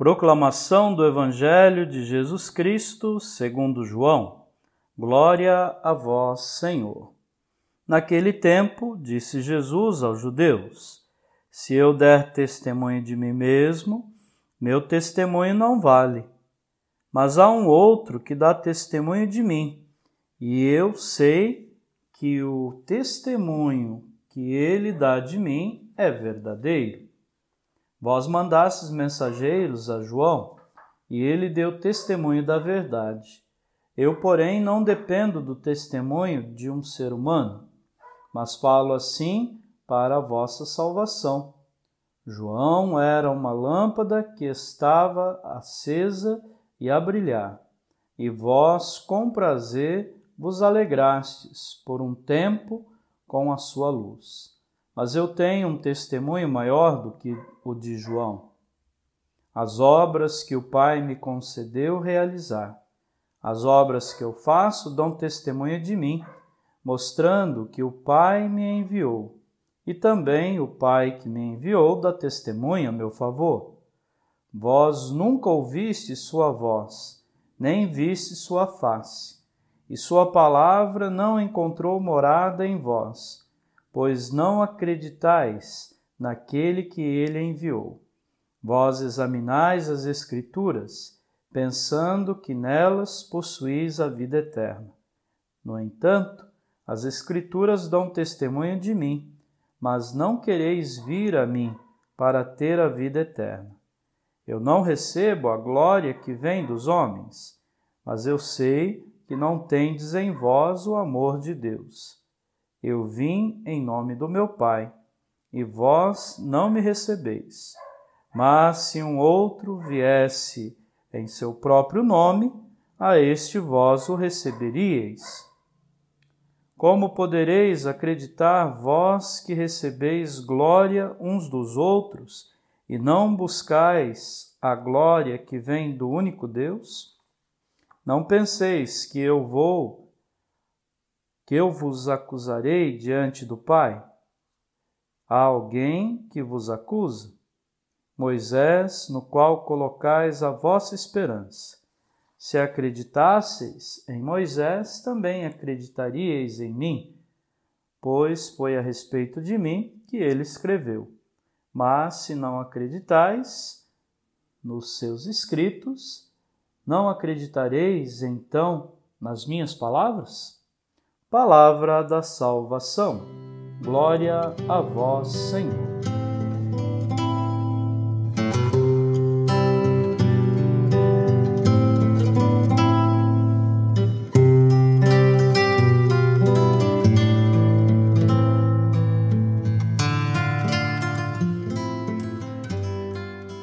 Proclamação do Evangelho de Jesus Cristo, segundo João. Glória a vós, Senhor. Naquele tempo, disse Jesus aos judeus: Se eu der testemunho de mim mesmo, meu testemunho não vale. Mas há um outro que dá testemunho de mim, e eu sei que o testemunho que ele dá de mim é verdadeiro. Vós mandastes mensageiros a João, e ele deu testemunho da verdade. Eu, porém, não dependo do testemunho de um ser humano, mas falo assim para a vossa salvação. João era uma lâmpada que estava acesa e a brilhar, e vós com prazer vos alegrastes por um tempo com a sua luz. Mas eu tenho um testemunho maior do que o de João. As obras que o Pai me concedeu realizar, as obras que eu faço dão testemunho de mim, mostrando que o Pai me enviou. E também o Pai que me enviou dá testemunho a meu favor. Vós nunca ouviste sua voz, nem viste sua face e Sua palavra não encontrou morada em vós, pois não acreditais naquele que Ele enviou. Vós examinais as Escrituras, pensando que nelas possuís a vida eterna. No entanto, as Escrituras dão testemunho de mim, mas não quereis vir a mim para ter a vida eterna. Eu não recebo a glória que vem dos homens, mas eu sei que não tendes em vós o amor de Deus. Eu vim em nome do meu Pai, e vós não me recebeis. Mas se um outro viesse em seu próprio nome, a este vós o receberíeis. Como podereis acreditar vós que recebeis glória uns dos outros e não buscais a glória que vem do único Deus? Não penseis que eu vou, que eu vos acusarei diante do Pai? Há alguém que vos acusa? Moisés, no qual colocais a vossa esperança. Se acreditasseis em Moisés, também acreditaríeis em mim, pois foi a respeito de mim que ele escreveu. Mas se não acreditais nos seus escritos, não acreditareis então nas minhas palavras? Palavra da salvação. Glória a vós, Senhor.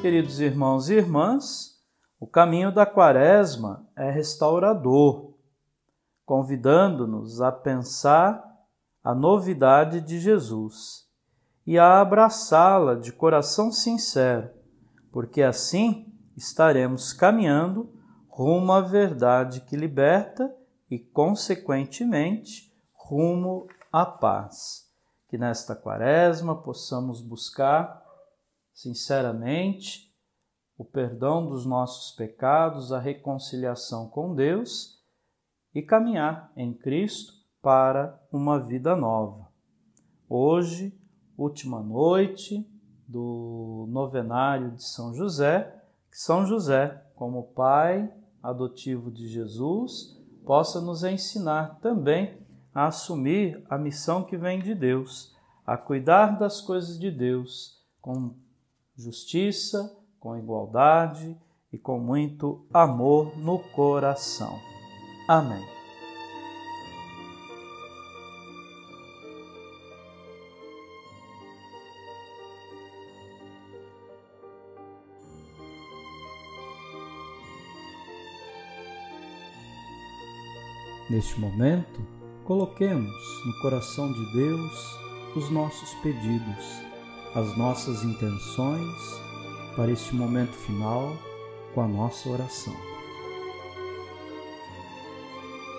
Queridos irmãos e irmãs, o caminho da Quaresma é restaurador, convidando-nos a pensar a novidade de Jesus e a abraçá-la de coração sincero, porque assim estaremos caminhando rumo à verdade que liberta e, consequentemente, rumo à paz. Que nesta Quaresma possamos buscar sinceramente o perdão dos nossos pecados, a reconciliação com Deus e caminhar em Cristo para uma vida nova. Hoje, última noite do novenário de São José, que São José, como pai adotivo de Jesus, possa nos ensinar também a assumir a missão que vem de Deus, a cuidar das coisas de Deus com justiça, com igualdade e com muito amor no coração. Amém. Neste momento, coloquemos no coração de Deus os nossos pedidos, as nossas intenções para este momento final com a nossa oração.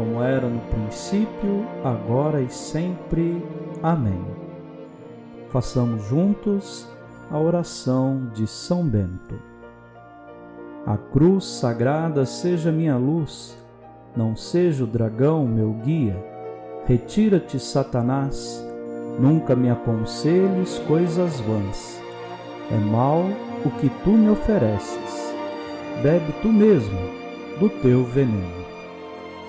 como era no princípio, agora e sempre. Amém. Façamos juntos a oração de São Bento. A cruz sagrada seja minha luz, não seja o dragão meu guia Retira-te, Satanás, nunca me aconselhes coisas vãs. É mal o que tu me ofereces. Bebe tu mesmo do teu veneno.